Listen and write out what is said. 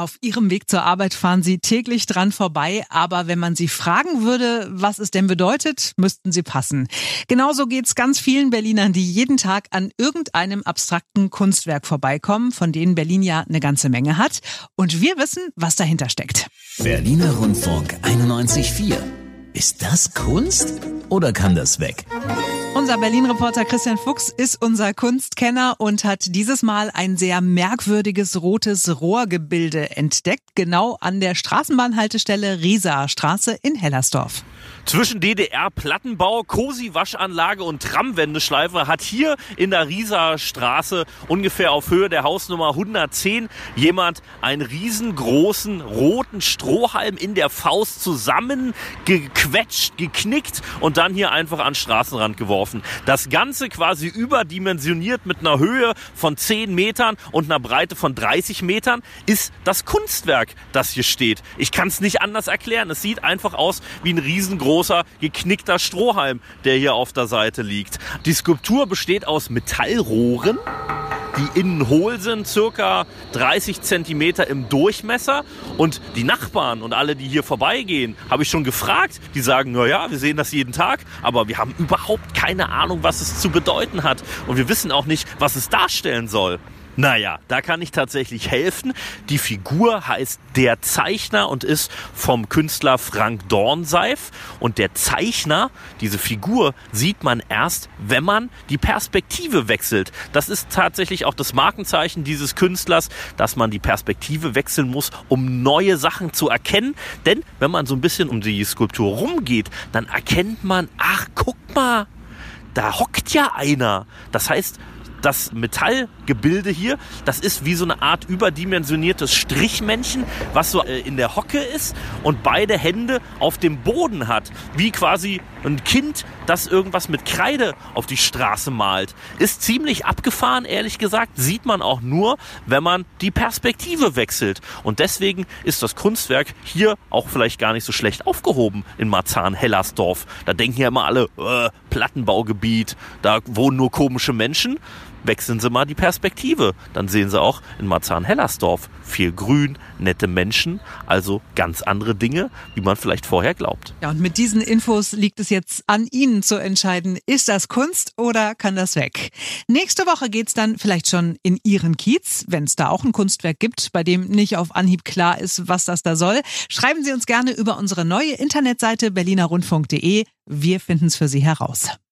Auf ihrem Weg zur Arbeit fahren sie täglich dran vorbei, aber wenn man sie fragen würde, was es denn bedeutet, müssten sie passen. Genauso geht's ganz vielen Berlinern, die jeden Tag an irgendeinem abstrakten Kunstwerk vorbeikommen, von denen Berlin ja eine ganze Menge hat. Und wir wissen, was dahinter steckt. Berliner Rundfunk 91.4. Ist das Kunst oder kann das weg? Unser Berlin-Reporter Christian Fuchs ist unser Kunstkenner und hat dieses Mal ein sehr merkwürdiges rotes Rohrgebilde entdeckt, genau an der Straßenbahnhaltestelle Rieser Straße in Hellersdorf. Zwischen DDR-Plattenbau, Cosi-Waschanlage und Tramwendeschleife hat hier in der Rieser Straße ungefähr auf Höhe der Hausnummer 110 jemand einen riesengroßen roten Strohhalm in der Faust zusammengequetscht, geknickt und dann hier einfach an den Straßenrand geworfen. Das Ganze quasi überdimensioniert mit einer Höhe von 10 Metern und einer Breite von 30 Metern ist das Kunstwerk, das hier steht. Ich kann es nicht anders erklären. Es sieht einfach aus wie ein riesengroßes großer geknickter Strohhalm, der hier auf der Seite liegt. Die Skulptur besteht aus Metallrohren die innen hohl sind, circa 30 Zentimeter im Durchmesser. Und die Nachbarn und alle, die hier vorbeigehen, habe ich schon gefragt. Die sagen, na ja, wir sehen das jeden Tag, aber wir haben überhaupt keine Ahnung, was es zu bedeuten hat. Und wir wissen auch nicht, was es darstellen soll. Naja, da kann ich tatsächlich helfen. Die Figur heißt Der Zeichner und ist vom Künstler Frank Dornseif. Und der Zeichner, diese Figur, sieht man erst, wenn man die Perspektive wechselt. Das ist tatsächlich auch das Markenzeichen dieses Künstlers, dass man die Perspektive wechseln muss, um neue Sachen zu erkennen. Denn wenn man so ein bisschen um die Skulptur rumgeht, dann erkennt man, ach, guck mal, da hockt ja einer. Das heißt, das Metallgebilde hier, das ist wie so eine Art überdimensioniertes Strichmännchen, was so äh, in der Hocke ist und beide Hände auf dem Boden hat. Wie quasi ein Kind, das irgendwas mit Kreide auf die Straße malt. Ist ziemlich abgefahren, ehrlich gesagt. Sieht man auch nur, wenn man die Perspektive wechselt. Und deswegen ist das Kunstwerk hier auch vielleicht gar nicht so schlecht aufgehoben in Marzahn-Hellersdorf. Da denken ja immer alle, äh, Plattenbaugebiet, da wohnen nur komische Menschen wechseln Sie mal die Perspektive. Dann sehen Sie auch in Marzahn-Hellersdorf viel Grün, nette Menschen, also ganz andere Dinge, wie man vielleicht vorher glaubt. Ja, und mit diesen Infos liegt es jetzt an Ihnen zu entscheiden, ist das Kunst oder kann das weg? Nächste Woche geht's dann vielleicht schon in Ihren Kiez, wenn es da auch ein Kunstwerk gibt, bei dem nicht auf Anhieb klar ist, was das da soll. Schreiben Sie uns gerne über unsere neue Internetseite berlinerrundfunk.de. Wir finden es für Sie heraus.